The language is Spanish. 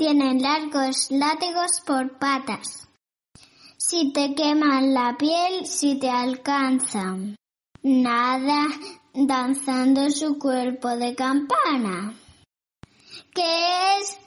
Tienen largos látigos por patas. Si te queman la piel, si te alcanzan. Nada danzando su cuerpo de campana. ¿Qué es